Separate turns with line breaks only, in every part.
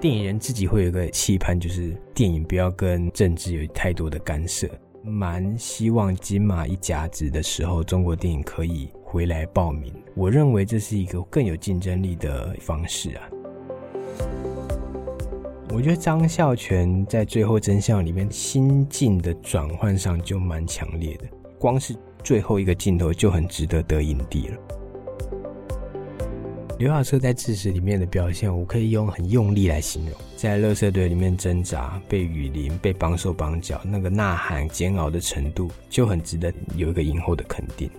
电影人自己会有个期盼，就是电影不要跟政治有太多的干涉。蛮希望金马一甲子的时候，中国电影可以回来报名。我认为这是一个更有竞争力的方式啊。我觉得张孝全在最后真相里面心境的转换上就蛮强烈的，光是最后一个镜头就很值得得影帝了。刘亚彻在《智齿》里面的表现，我可以用很用力来形容，在垃圾堆里面挣扎、被雨淋、被绑手绑脚，那个呐喊、煎熬的程度，就很值得有一个影后的肯定。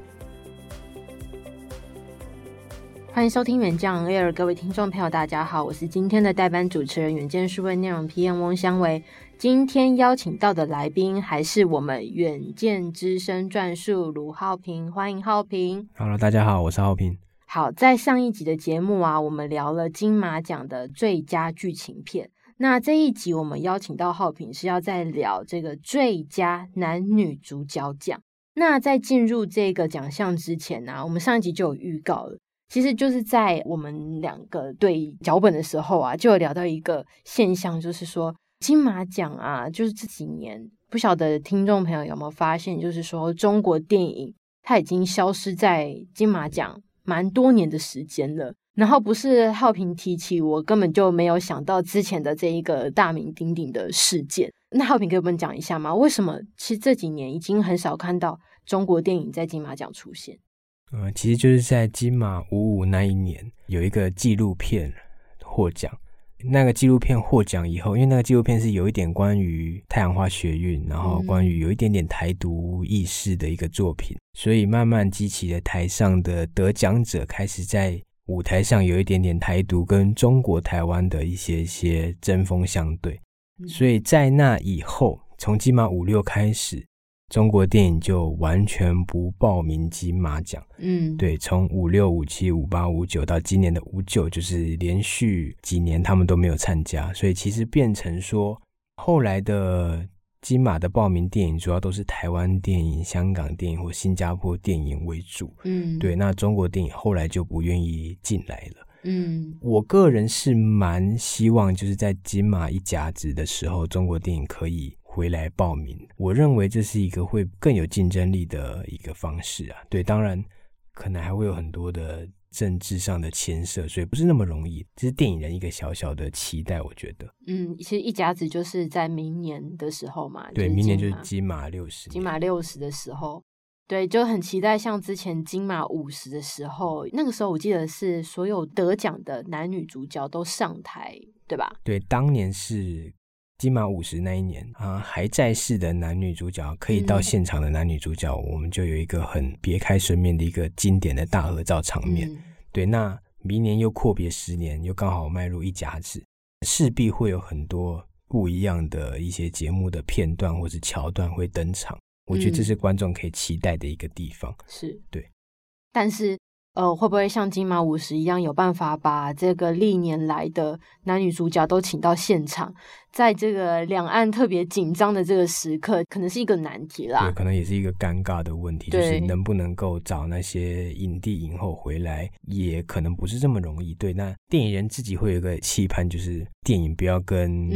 欢迎收听《远见 Air》，各位听众朋友，大家好，我是今天的代班主持人，远见数位内容 PM 翁香维。今天邀请到的来宾还是我们远见资深撰述卢浩平，欢迎浩平。
Hello，大家好，我是浩平。
好，在上一集的节目啊，我们聊了金马奖的最佳剧情片。那这一集我们邀请到浩平是要再聊这个最佳男女主角奖。那在进入这个奖项之前呢、啊，我们上一集就有预告了，其实就是在我们两个对脚本的时候啊，就有聊到一个现象，就是说金马奖啊，就是这几年不晓得听众朋友有没有发现，就是说中国电影它已经消失在金马奖。蛮多年的时间了，然后不是浩平提起，我根本就没有想到之前的这一个大名鼎鼎的事件。那浩平给我们讲一下吗？为什么其实这几年已经很少看到中国电影在金马奖出现？
嗯，其实就是在金马五五那一年，有一个纪录片获奖。那个纪录片获奖以后，因为那个纪录片是有一点关于太阳花学运，然后关于有一点点台独意识的一个作品，所以慢慢激起了台上的得奖者开始在舞台上有一点点台独跟中国台湾的一些一些针锋相对。所以在那以后，从金马五六开始。中国电影就完全不报名金马奖，
嗯，
对，从五六、五七、五八、五九到今年的五九，就是连续几年他们都没有参加，所以其实变成说，后来的金马的报名电影主要都是台湾电影、香港电影或新加坡电影为主，
嗯，
对，那中国电影后来就不愿意进来了，
嗯，
我个人是蛮希望就是在金马一甲子的时候，中国电影可以。回来报名，我认为这是一个会更有竞争力的一个方式啊。对，当然可能还会有很多的政治上的牵涉，所以不是那么容易。这是电影人一个小小的期待，我觉得。
嗯，其实一甲子就是在明年的时候嘛。
对，明年就是金马六十。
金马六十的时候，对，就很期待。像之前金马五十的时候，那个时候我记得是所有得奖的男女主角都上台，对吧？
对，当年是。金马五十那一年啊，还在世的男女主角可以到现场的男女主角，嗯、我们就有一个很别开生面的一个经典的大合照场面。嗯、对，那明年又阔别十年，又刚好迈入一甲子，势必会有很多不一样的一些节目的片段或是桥段会登场。我觉得这是观众可以期待的一个地方。
是
对，
但是。呃，会不会像金马五十一样有办法把这个历年来的男女主角都请到现场，在这个两岸特别紧张的这个时刻，可能是一个难题啦。
对，可能也是一个尴尬的问题，就是能不能够找那些影帝影后回来，也可能不是这么容易。对，那电影人自己会有一个期盼，就是电影不要跟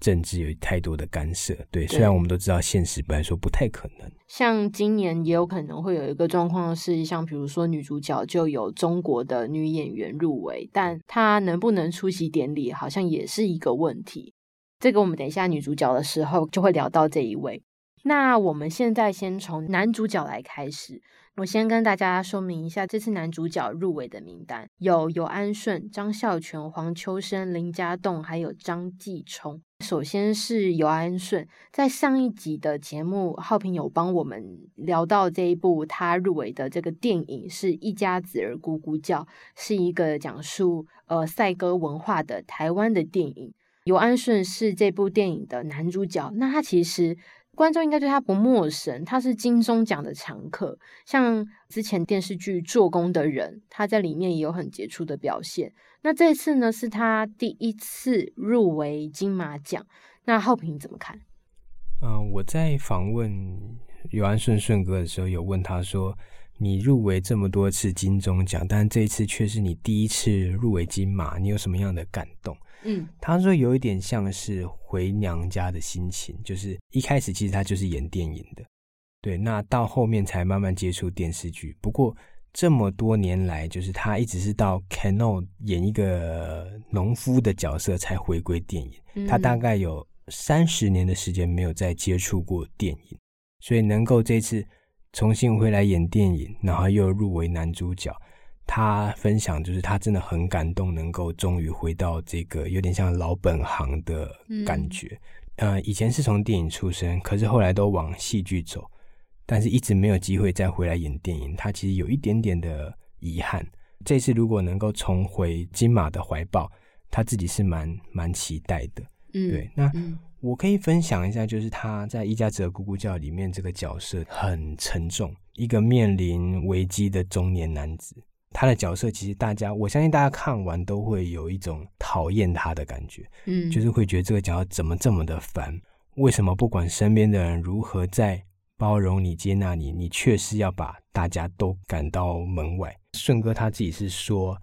政治有太多的干涉。嗯、对，虽然我们都知道现实本来说不太可能。
像今年也有可能会有一个状况是，像比如说女主角就有中国的女演员入围，但她能不能出席典礼，好像也是一个问题。这个我们等一下女主角的时候就会聊到这一位。那我们现在先从男主角来开始。我先跟大家说明一下，这次男主角入围的名单有游安顺、张孝全、黄秋生、林家栋，还有张继聪。首先是游安顺，在上一集的节目，浩平有帮我们聊到这一部他入围的这个电影是一家子儿咕咕叫，是一个讲述呃赛鸽文化的台湾的电影。尤安顺是这部电影的男主角，那他其实。观众应该对他不陌生，他是金钟奖的常客。像之前电视剧《做工的人》，他在里面也有很杰出的表现。那这次呢，是他第一次入围金马奖。那浩平怎么看？
嗯、我在访问尤安顺顺哥的时候，有问他说：“你入围这么多次金钟奖，但这一次却是你第一次入围金马，你有什么样的感动？
嗯，
他说有一点像是回娘家的心情，就是一开始其实他就是演电影的，对，那到后面才慢慢接触电视剧。不过这么多年来，就是他一直是到 Cano 演一个农夫的角色才回归电影。嗯、他大概有三十年的时间没有再接触过电影，所以能够这次。重新回来演电影，然后又入围男主角。他分享就是他真的很感动，能够终于回到这个有点像老本行的感觉。嗯、呃，以前是从电影出身，可是后来都往戏剧走，但是一直没有机会再回来演电影。他其实有一点点的遗憾。这次如果能够重回金马的怀抱，他自己是蛮蛮期待的。嗯，对，那。嗯我可以分享一下，就是他在《一家子的咕咕叫》里面这个角色很沉重，一个面临危机的中年男子。他的角色其实大家，我相信大家看完都会有一种讨厌他的感觉，嗯，就是会觉得这个角色怎么这么的烦？为什么不管身边的人如何在包容你、接纳你，你却是要把大家都赶到门外？顺哥他自己是说，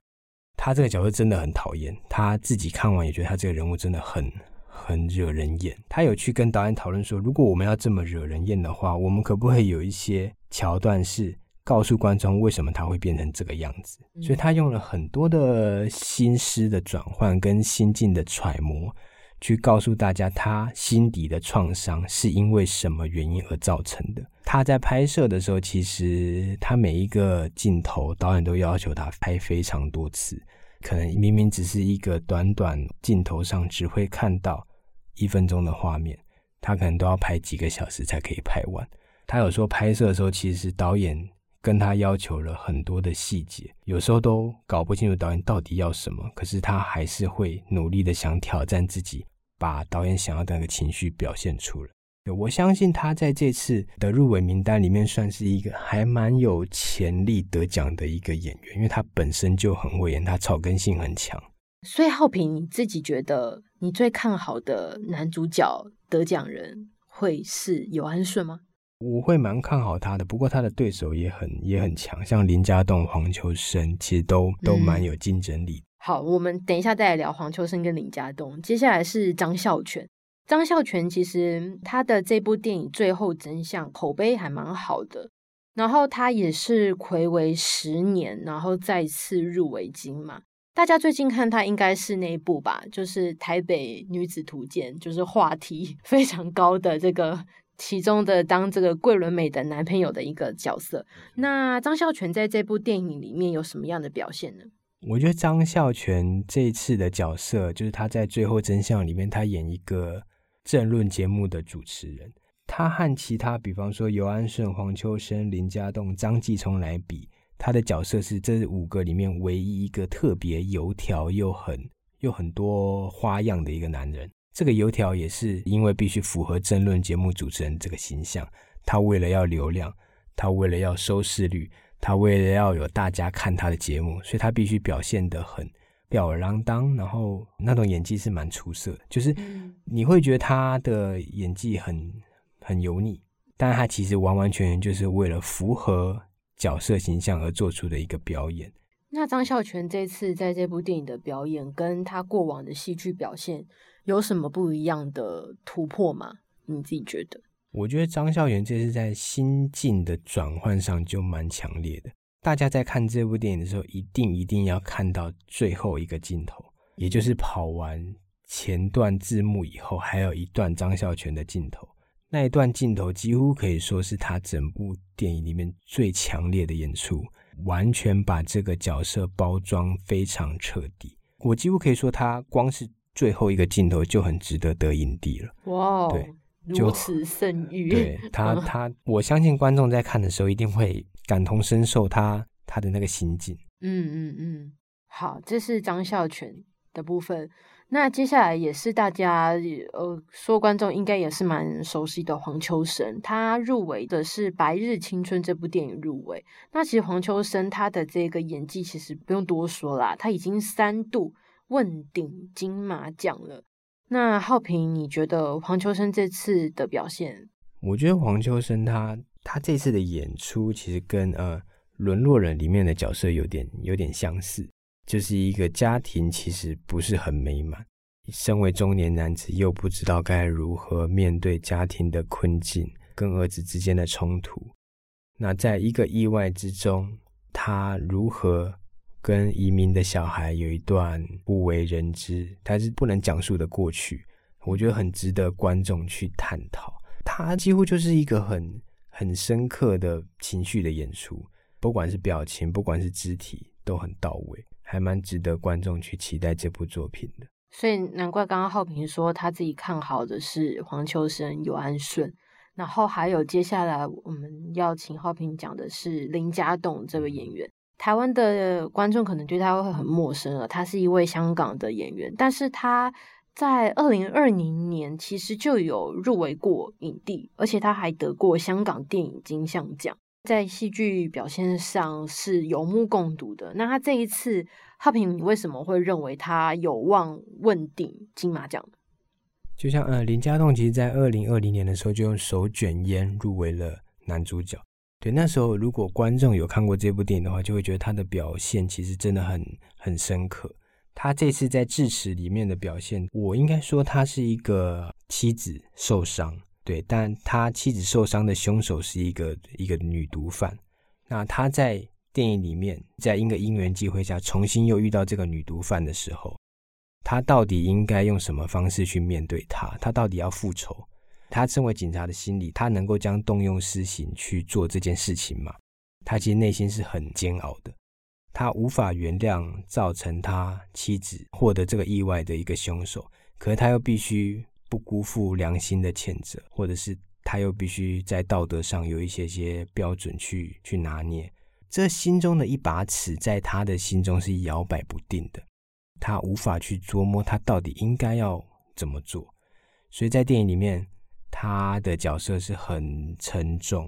他这个角色真的很讨厌，他自己看完也觉得他这个人物真的很。很惹人厌。他有去跟导演讨论说，如果我们要这么惹人厌的话，我们可不可以有一些桥段是告诉观众为什么他会变成这个样子？嗯。所以他用了很多的心思的转换跟心境的揣摩，去告诉大家他心底的创伤是因为什么原因而造成的。他在拍摄的时候，其实他每一个镜头，导演都要求他拍非常多次。可能明明只是一个短短镜头上只会看到一分钟的画面，他可能都要拍几个小时才可以拍完。他有说拍摄的时候，其实导演跟他要求了很多的细节，有时候都搞不清楚导演到底要什么，可是他还是会努力的想挑战自己，把导演想要的那个情绪表现出来。我相信他在这次的入围名单里面算是一个还蛮有潜力得奖的一个演员，因为他本身就很会演，他草根性很强。
所以浩平，你自己觉得你最看好的男主角得奖人会是尤安顺吗？
我会蛮看好他的，不过他的对手也很也很强，像林家栋、黄秋生，其实都都蛮有竞争力。
嗯。好，我们等一下再来聊黄秋生跟林家栋，接下来是张孝全。张孝全其实他的这部电影《最后真相》口碑还蛮好的，然后他也是睽违十年，然后再次入围金马。大家最近看他应该是那一部吧，就是《台北女子图鉴》，就是话题 非常高的这个其中的当这个桂纶镁的男朋友的一个角色。那张孝全在这部电影里面有什么样的表现呢？
我觉得张孝全这一次的角色，就是他在《最后真相》里面，他演一个。政论节目的主持人，他和其他，比方说游安顺、黄秋生、林家栋、张继聪来比，他的角色是这五个里面唯一一个特别油条又很又很多花样的一个男人。这个油条也是因为必须符合政论节目主持人这个形象，他为了要流量，他为了要收视率，他为了要有大家看他的节目，所以他必须表现得很。吊儿郎当，然后那种演技是蛮出色的，就是你会觉得他的演技很很油腻，但他其实完完全全就是为了符合角色形象而做出的一个表演。
那张孝全这次在这部电影的表演，跟他过往的戏剧表现有什么不一样的突破吗？你自己觉得？
我觉得张孝全这次在心境的转换上就蛮强烈的。大家在看这部电影的时候，一定一定要看到最后一个镜头，也就是跑完前段字幕以后，还有一段张孝全的镜头。那一段镜头几乎可以说是他整部电影里面最强烈的演出，完全把这个角色包装非常彻底。我几乎可以说，他光是最后一个镜头就很值得得影帝了。
哇，
对，
如此盛誉。
对他，他，我相信观众在看的时候一定会。感同身受他他的那个心境，
嗯嗯嗯，好，这是张孝全的部分。那接下来也是大家呃说观众应该也是蛮熟悉的黄秋生，他入围的是《白日青春》这部电影入围。那其实黄秋生他的这个演技其实不用多说啦，他已经三度问鼎金马奖了。那浩平，你觉得黄秋生这次的表现？
我觉得黄秋生他。他这次的演出其实跟呃沦落人里面的角色有点有点相似，就是一个家庭其实不是很美满，身为中年男子又不知道该如何面对家庭的困境跟儿子之间的冲突。那在一个意外之中，他如何跟移民的小孩有一段不为人知，他是不能讲述的过去，我觉得很值得观众去探讨。他几乎就是一个很很深刻的情绪的演出。不管是表情，不管是肢体，都很到位，还蛮值得观众去期待这部作品的。
所以难怪刚刚浩平说他自己看好的是黄秋生、尤安顺，然后还有接下来我们要请浩平讲的是林家栋这位演员。台湾的观众可能对他会很陌生了，他是一位香港的演员，但是他在二零二零年其实就有入围过影帝，而且他还得过香港电影金像奖。在戏剧表现上是有目共睹的。那他这一次，浩平，你为什么会认为他有望问鼎金马奖？
就像呃，林家栋其实，在二零二零年的时候就用《手卷烟》入围了男主角。对，那时候如果观众有看过这部电影的话，就会觉得他的表现其实真的很很深刻。他这次在智齿里面的表现，我应该说他是一个妻子受伤。对，但他妻子受伤的凶手是一个一个女毒贩。那他在电影里面，在一个因缘际会下，重新又遇到这个女毒贩的时候，他到底应该用什么方式去面对她？他到底要复仇？他身为警察的心理，他能够将动用私刑去做这件事情吗？他其实内心是很煎熬的，他无法原谅造成他妻子获得这个意外的一个凶手，可是他又必须。不辜负良心的谴责，或者是他又必须在道德上有一些些标准去去拿捏，这心中的一把尺在他的心中是摇摆不定的，他无法去琢磨他到底应该要怎么做，所以在电影里面，他的角色是很沉重、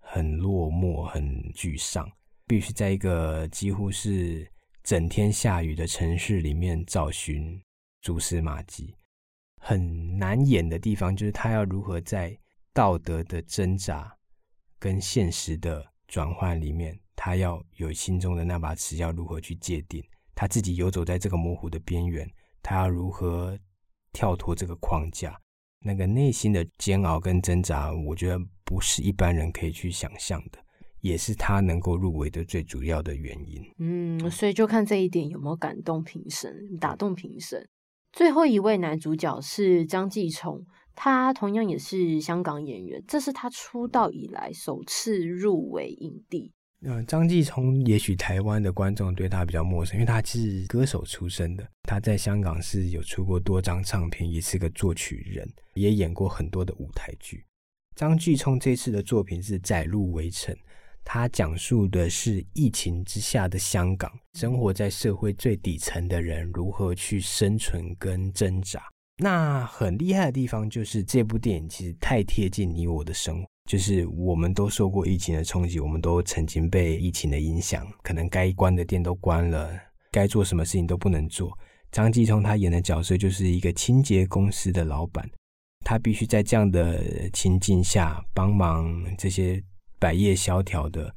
很落寞、很沮丧，必须在一个几乎是整天下雨的城市里面找寻蛛丝马迹。很难演的地方，就是他要如何在道德的挣扎跟现实的转换里面，他要有心中的那把尺，要如何去界定他自己游走在这个模糊的边缘，他要如何跳脱这个框架，那个内心的煎熬跟挣扎，我觉得不是一般人可以去想象的，也是他能够入围的最主要的原因。
嗯，所以就看这一点有没有感动评审，打动评审。最后一位男主角是张继聪，他同样也是香港演员，这是他出道以来首次入围影帝。
呃，张继聪也许台湾的观众对他比较陌生，因为他是歌手出身的，他在香港是有出过多张唱片，也是个作曲人，也演过很多的舞台剧。张继聪这次的作品是《窄路微尘》。他讲述的是疫情之下的香港，生活在社会最底层的人如何去生存跟挣扎。那很厉害的地方就是这部电影其实太贴近你我的生活，就是我们都受过疫情的冲击，我们都曾经被疫情的影响，可能该关的店都关了，该做什么事情都不能做。张继聪他演的角色就是一个清洁公司的老板，他必须在这样的情境下帮忙这些。百业萧条的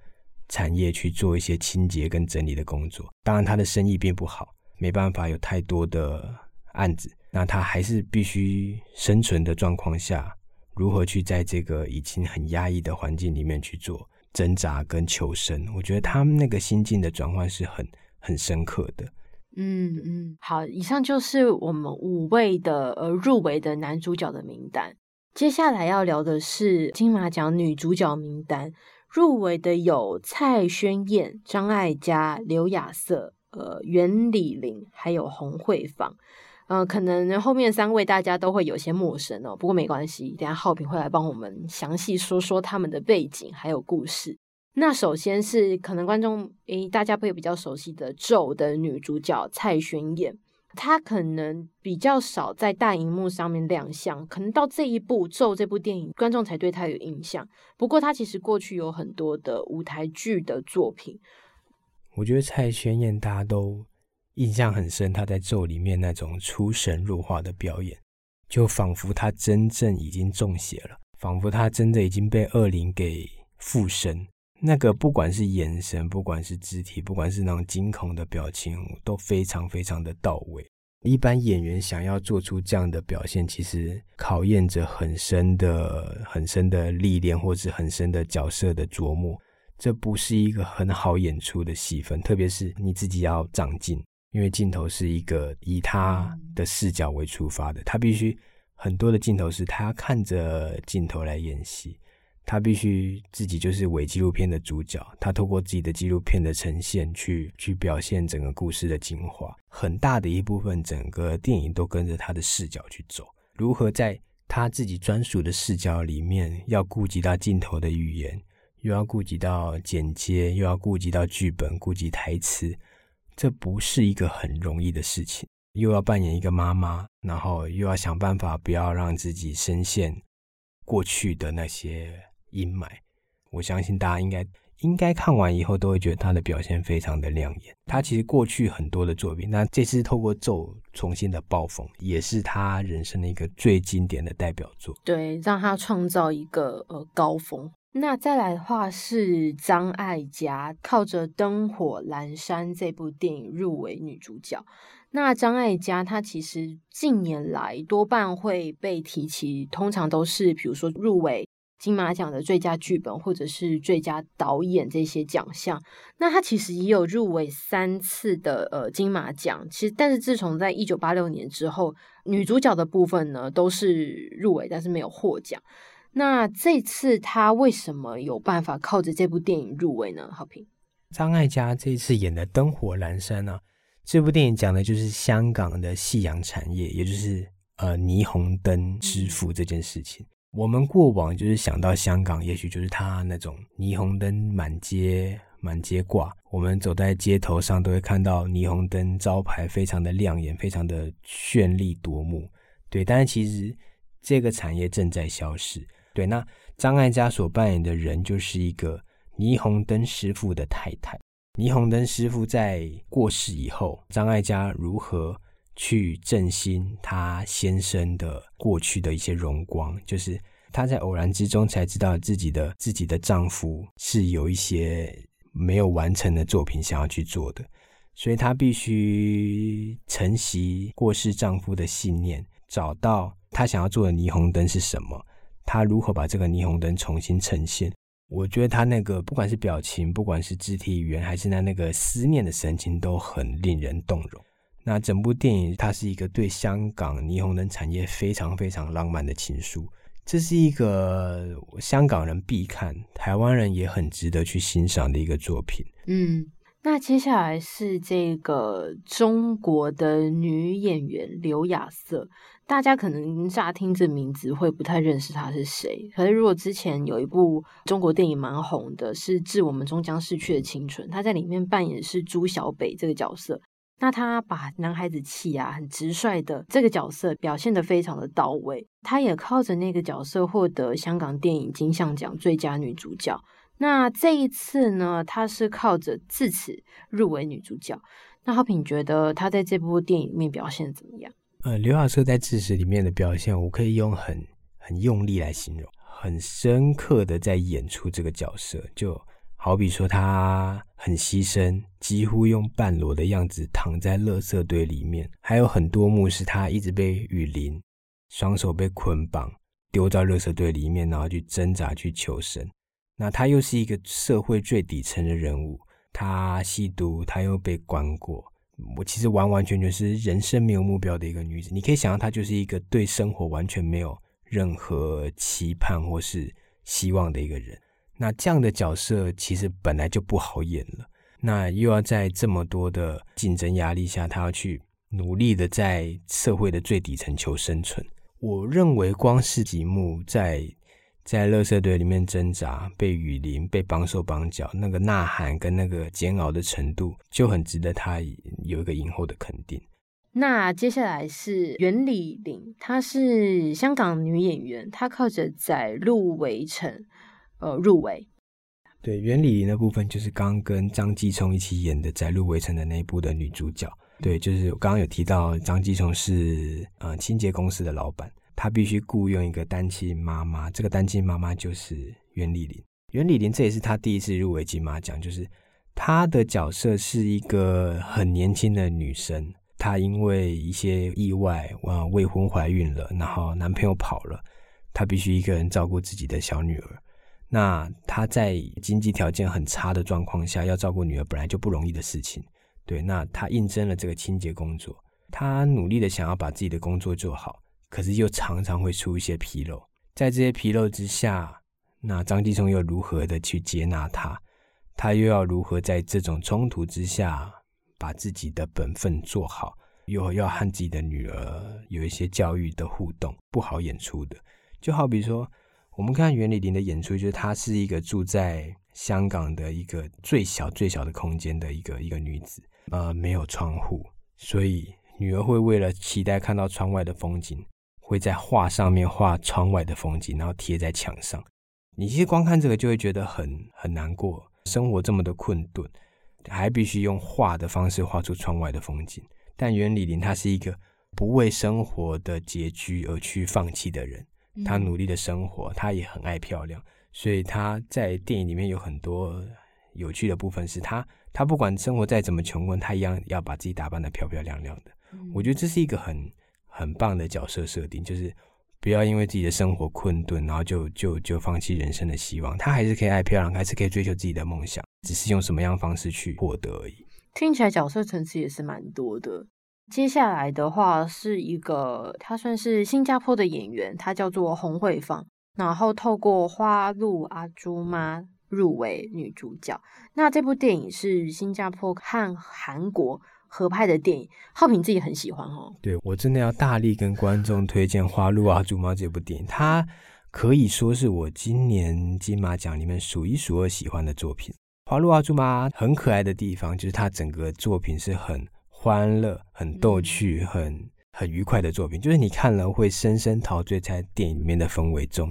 产业去做一些清洁跟整理的工作，当然他的生意并不好，没办法有太多的案子，那他还是必须生存的状况下，如何去在这个已经很压抑的环境里面去做挣扎跟求生？我觉得他们那个心境的转换是很很深刻的。
嗯嗯，好，以上就是我们五位的呃入围的男主角的名单。接下来要聊的是金马奖女主角名单，入围的有蔡亘晏、张艾嘉、刘雅瑟、呃袁李林，还有洪慧芳。呃，可能后面三位大家都会有些陌生哦，不过没关系，等下浩平会来帮我们详细说说他们的背景还有故事。那首先是可能观众诶大家会比较熟悉的《咒》的女主角蔡亘晏。他可能比较少在大荧幕上面亮相，可能到这一部《咒》这部电影，观众才对他有印象。不过，他其实过去有很多的舞台剧的作品。
我觉得蔡轩燕大家都印象很深，他在《咒》里面那种出神入化的表演，就仿佛他真正已经中邪了，仿佛他真的已经被恶灵给附身。那个不管是眼神，不管是肢体，不管是那种惊恐的表情，都非常非常的到位。一般演员想要做出这样的表现，其实考验着很深的、很深的历练，或是很深的角色的琢磨。这不是一个很好演出的戏份，特别是你自己要长进，因为镜头是一个以他的视角为出发的，他必须很多的镜头是他看着镜头来演戏。他必须自己就是伪纪录片的主角，他透过自己的纪录片的呈现去去表现整个故事的精华，很大的一部分整个电影都跟着他的视角去走。如何在他自己专属的视角里面，要顾及到镜头的语言，又要顾及到剪接，又要顾及到剧本，顾及台词，这不是一个很容易的事情。又要扮演一个妈妈，然后又要想办法不要让自己深陷过去的那些。阴霾，我相信大家应该应该看完以后都会觉得他的表现非常的亮眼。他其实过去很多的作品，那这次透过咒重新的爆红，也是他人生的一个最经典的代表作。
对，让他创造一个呃高峰。那再来的话是张艾嘉，靠着《灯火阑珊》这部电影入围女主角。那张艾嘉她其实近年来多半会被提起，通常都是比如说入围。金马奖的最佳剧本或者是最佳导演这些奖项，那他其实也有入围三次的呃金马奖。其实，但是自从在一九八六年之后，女主角的部分呢都是入围，但是没有获奖。那这次他为什么有办法靠着这部电影入围呢？好评。
张艾嘉这次演的《灯火阑珊》呢，这部电影讲的就是香港的夕阳产业，也就是呃霓虹灯之父这件事情。我们过往就是想到香港，也许就是他那种霓虹灯满街满街挂，我们走在街头上都会看到霓虹灯招牌，非常的亮眼，非常的绚丽夺目。对，但是其实这个产业正在消失。对，那张艾嘉所扮演的人就是一个霓虹灯师傅的太太。霓虹灯师傅在过世以后，张艾嘉如何去振兴她先生的过去的一些荣光，就是她在偶然之中才知道自己的自己的丈夫是有一些没有完成的作品想要去做的，所以她必须承袭过世丈夫的信念，找到她想要做的霓虹灯是什么，她如何把这个霓虹灯重新呈现。我觉得她那个不管是表情，不管是肢体语言，还是那那个思念的神情，都很令人动容。那整部电影，它是一个对香港霓虹灯产业非常非常浪漫的情书。这是一个香港人必看，台湾人也很值得去欣赏的一个作品。
嗯，那接下来是这个中国的女演员刘雅瑟，大家可能乍听这名字会不太认识她是谁。可是如果之前有一部中国电影蛮红的，是《致我们终将逝去的青春》，她在里面扮演是朱小北这个角色。那他把男孩子气啊，很直率的这个角色表现得非常的到位。他也靠着那个角色获得香港电影金像奖最佳女主角。那这一次呢，他是靠着《智齿》入围女主角。那浩平觉得他在这部电影里面表现怎么样？
呃，刘亚瑟在《智齿》里面的表现，我可以用很很用力来形容，很深刻的在演出这个角色，就。好比说，他很牺牲，几乎用半裸的样子躺在垃圾堆里面。还有很多幕是他一直被雨淋，双手被捆绑，丢到垃圾堆里面，然后去挣扎去求生。那他又是一个社会最底层的人物，他吸毒，他又被关过。我其实完完全全是人生没有目标的一个女子。你可以想象，她就是一个对生活完全没有任何期盼或是希望的一个人。那这样的角色其实本来就不好演了，那又要在这么多的竞争压力下，他要去努力的在社会的最底层求生存。我认为光是几幕在在垃圾堆里面挣扎、被雨淋、被绑手绑脚，那个呐喊跟那个煎熬的程度，就很值得他有一个影后的肯定。
那接下来是袁李林，她是香港女演员，她靠着在入围城。呃，入围。
对，袁丽玲的部分就是刚跟张继聪一起演的《在路围城》的那一部的女主角。对，就是我刚刚有提到，张继聪是呃清洁公司的老板，他必须雇佣一个单亲妈妈，这个单亲妈妈就是袁丽玲。袁丽玲这也是她第一次入围金马奖，就是她的角色是一个很年轻的女生，她因为一些意外，啊，未婚怀孕了，然后男朋友跑了，她必须一个人照顾自己的小女儿。那他在经济条件很差的状况下，要照顾女儿本来就不容易的事情。对，那他应征了这个清洁工作，他努力的想要把自己的工作做好，可是又常常会出一些纰漏。在这些纰漏之下，那张继聪又如何的去接纳他？他又要如何在这种冲突之下把自己的本分做好？又要和自己的女儿有一些教育的互动，不好演出的。就好比说，我们看袁李霖的演出，就是她是一个住在香港的一个最小最小的空间的一个一个女子，呃，没有窗户，所以女儿会为了期待看到窗外的风景，会在画上面画窗外的风景，然后贴在墙上。你其实光看这个就会觉得很很难过，生活这么的困顿，还必须用画的方式画出窗外的风景。但袁李霖他是一个不为生活的拮据而去放弃的人，他努力的生活，她也很爱漂亮，所以她在电影里面有很多有趣的部分，是她她不管生活再怎么穷困，她一样要把自己打扮得漂漂亮亮的。我觉得这是一个很很棒的角色设定，就是。不要因为自己的生活困顿，然后就就就放弃人生的希望。她还是可以爱漂亮，还是可以追求自己的梦想，只是用什么样的方式去获得而已。
听起来角色层次也是蛮多的。接下来的话是一个，他算是新加坡的演员，他叫做洪慧芳，然后透过《花路阿朱妈》入围女主角。那这部电影是新加坡和韩国。合拍的电影，浩平自己很喜欢哦。
对，我真的要大力跟观众推荐《花路阿朱妈》这部电影，它可以说是我今年金马奖里面数一数二喜欢的作品。《花路阿朱妈》很可爱的地方，就是它整个作品是很欢乐、很逗趣、很很愉快的作品，就是你看了会深深陶醉在电影里面的氛围中，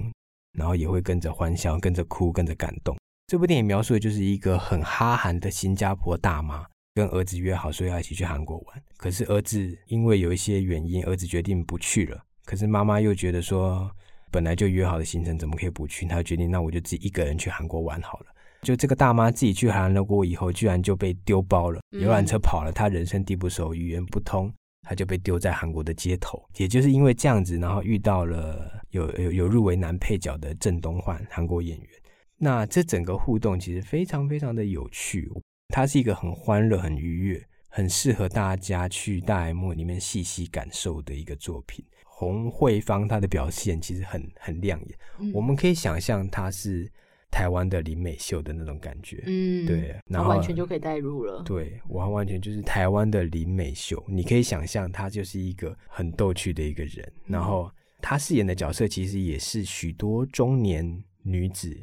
然后也会跟着欢笑、跟着哭、跟着感动。这部电影描述的就是一个很哈韩的新加坡大妈。跟儿子约好说要一起去韩国玩，可是儿子因为有一些原因，儿子决定不去了。可是妈妈又觉得说，本来就约好的行程怎么可以不去？她决定，那我就自己一个人去韩国玩好了。就这个大妈自己去韩国以后，居然就被丢包了，游览车跑了，她人生地不熟，语言不通，她就被丢在韩国的街头。也就是因为这样子，然后遇到了有有有入围男配角的郑东焕韩国演员，那这整个互动其实非常非常的有趣。它是一个很欢乐、很愉悦、很适合大家去大银幕里面细细感受的一个作品。洪慧芳她的表现其实很很亮眼，嗯、我们可以想象她是台湾的林美秀的那种感觉，嗯，对，然后
完全就可以带入了。
对，完完全就是台湾的林美秀，你可以想象她就是一个很逗趣的一个人，嗯、然后她饰演的角色其实也是许多中年女子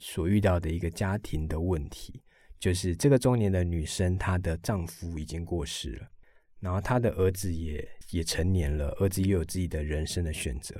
所遇到的一个家庭的问题。就是这个中年的女生，她的丈夫已经过世了，然后她的儿子也也成年了，儿子也有自己的人生的选择，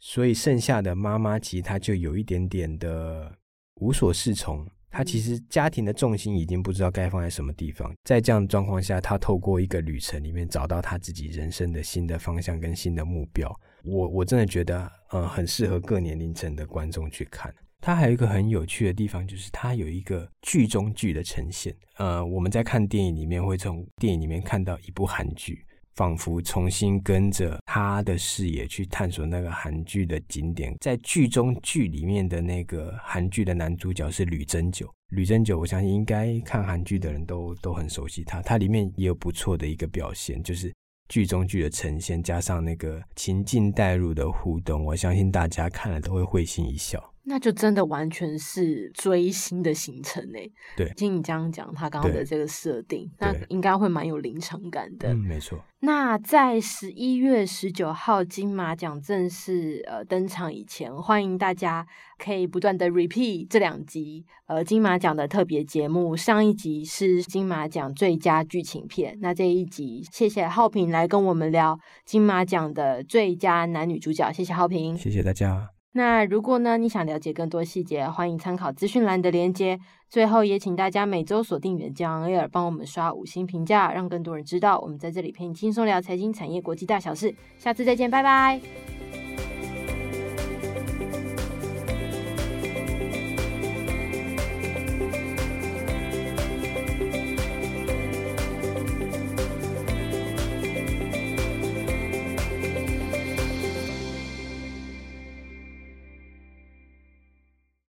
所以剩下的妈妈其实她就有一点点的无所适从，他其实家庭的重心已经不知道该放在什么地方，在这样的状况下，他透过一个旅程里面找到他自己人生的新的方向跟新的目标，我我真的觉得，呃，很适合各年龄层的观众去看。它还有一个很有趣的地方，就是它有一个剧中剧的呈现。呃，我们在看电影里面会从电影里面看到一部韩剧，仿佛重新跟着他的视野去探索那个韩剧的景点。在剧中剧里面的那个韩剧的男主角是吕珍九，吕珍九，我相信应该看韩剧的人都都很熟悉他。他里面也有不错的一个表现，就是剧中剧的呈现加上那个情境带入的互动，我相信大家看了都会会心一笑。
那就真的完全是追星的行程诶。
对，
听你这样讲，他刚刚的这个设定，那应该会蛮有临场感的。
嗯，没错。
那在十一月十九号金马奖正式呃登场以前，欢迎大家可以不断的 repeat 这两集呃金马奖的特别节目。上一集是金马奖最佳剧情片，那这一集谢谢浩平来跟我们聊金马奖的最佳男女主角。谢谢浩平，
谢谢大家。
那如果呢，你想了解更多细节，欢迎参考资讯栏的链接。最后也请大家每周锁定远江 Air，帮我们刷五星评价，让更多人知道我们在这里陪你轻松聊财经、产业、国际大小事。下次再见，拜拜。